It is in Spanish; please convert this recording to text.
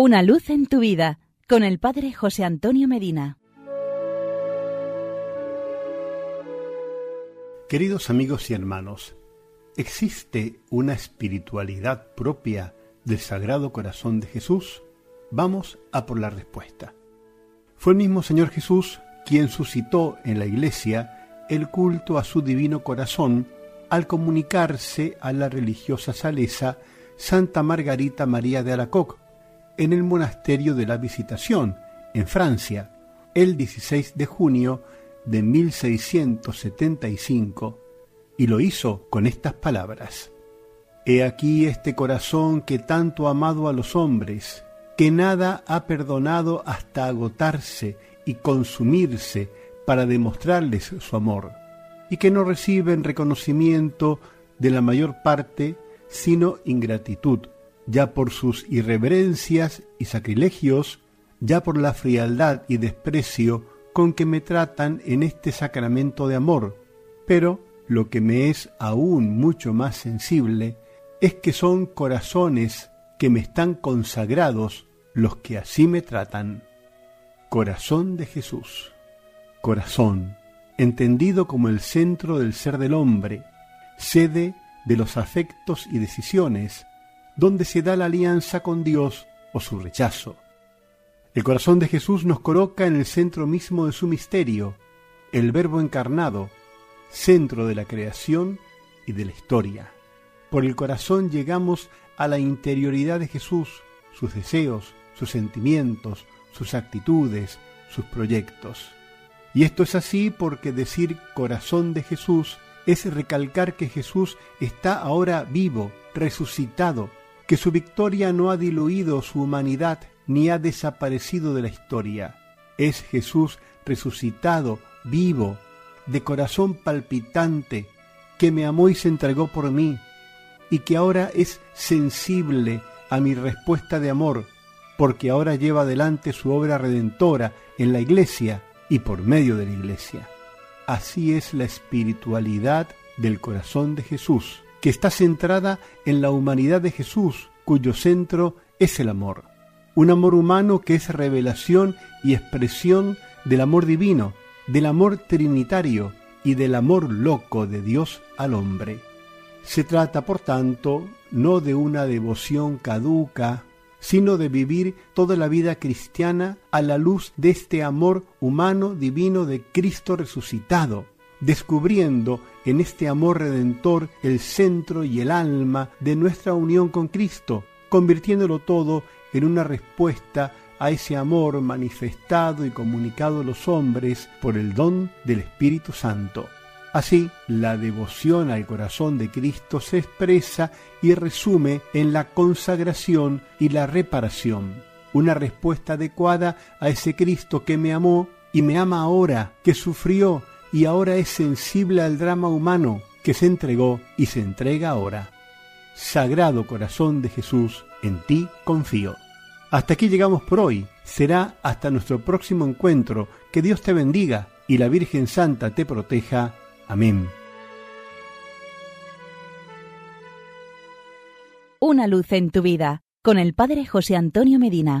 Una luz en tu vida con el Padre José Antonio Medina. Queridos amigos y hermanos, ¿existe una espiritualidad propia del Sagrado Corazón de Jesús? Vamos a por la respuesta. Fue el mismo Señor Jesús quien suscitó en la Iglesia el culto a su divino corazón al comunicarse a la religiosa salesa Santa Margarita María de Alacoc, en el monasterio de la Visitación, en Francia, el 16 de junio de 1675, y lo hizo con estas palabras. He aquí este corazón que tanto ha amado a los hombres, que nada ha perdonado hasta agotarse y consumirse para demostrarles su amor, y que no reciben reconocimiento de la mayor parte, sino ingratitud ya por sus irreverencias y sacrilegios, ya por la frialdad y desprecio con que me tratan en este sacramento de amor, pero lo que me es aún mucho más sensible es que son corazones que me están consagrados los que así me tratan. Corazón de Jesús. Corazón, entendido como el centro del ser del hombre, sede de los afectos y decisiones, donde se da la alianza con Dios o su rechazo. El corazón de Jesús nos coloca en el centro mismo de su misterio, el Verbo encarnado, centro de la creación y de la historia. Por el corazón llegamos a la interioridad de Jesús, sus deseos, sus sentimientos, sus actitudes, sus proyectos. Y esto es así porque decir corazón de Jesús es recalcar que Jesús está ahora vivo, resucitado, que su victoria no ha diluido su humanidad ni ha desaparecido de la historia. Es Jesús resucitado, vivo, de corazón palpitante, que me amó y se entregó por mí, y que ahora es sensible a mi respuesta de amor, porque ahora lleva adelante su obra redentora en la iglesia y por medio de la iglesia. Así es la espiritualidad del corazón de Jesús que está centrada en la humanidad de Jesús, cuyo centro es el amor. Un amor humano que es revelación y expresión del amor divino, del amor trinitario y del amor loco de Dios al hombre. Se trata, por tanto, no de una devoción caduca, sino de vivir toda la vida cristiana a la luz de este amor humano divino de Cristo resucitado, descubriendo en este amor redentor el centro y el alma de nuestra unión con Cristo, convirtiéndolo todo en una respuesta a ese amor manifestado y comunicado a los hombres por el don del Espíritu Santo. Así, la devoción al corazón de Cristo se expresa y resume en la consagración y la reparación, una respuesta adecuada a ese Cristo que me amó y me ama ahora, que sufrió y ahora es sensible al drama humano que se entregó y se entrega ahora. Sagrado Corazón de Jesús, en ti confío. Hasta aquí llegamos por hoy. Será hasta nuestro próximo encuentro. Que Dios te bendiga y la Virgen Santa te proteja. Amén. Una luz en tu vida con el Padre José Antonio Medina.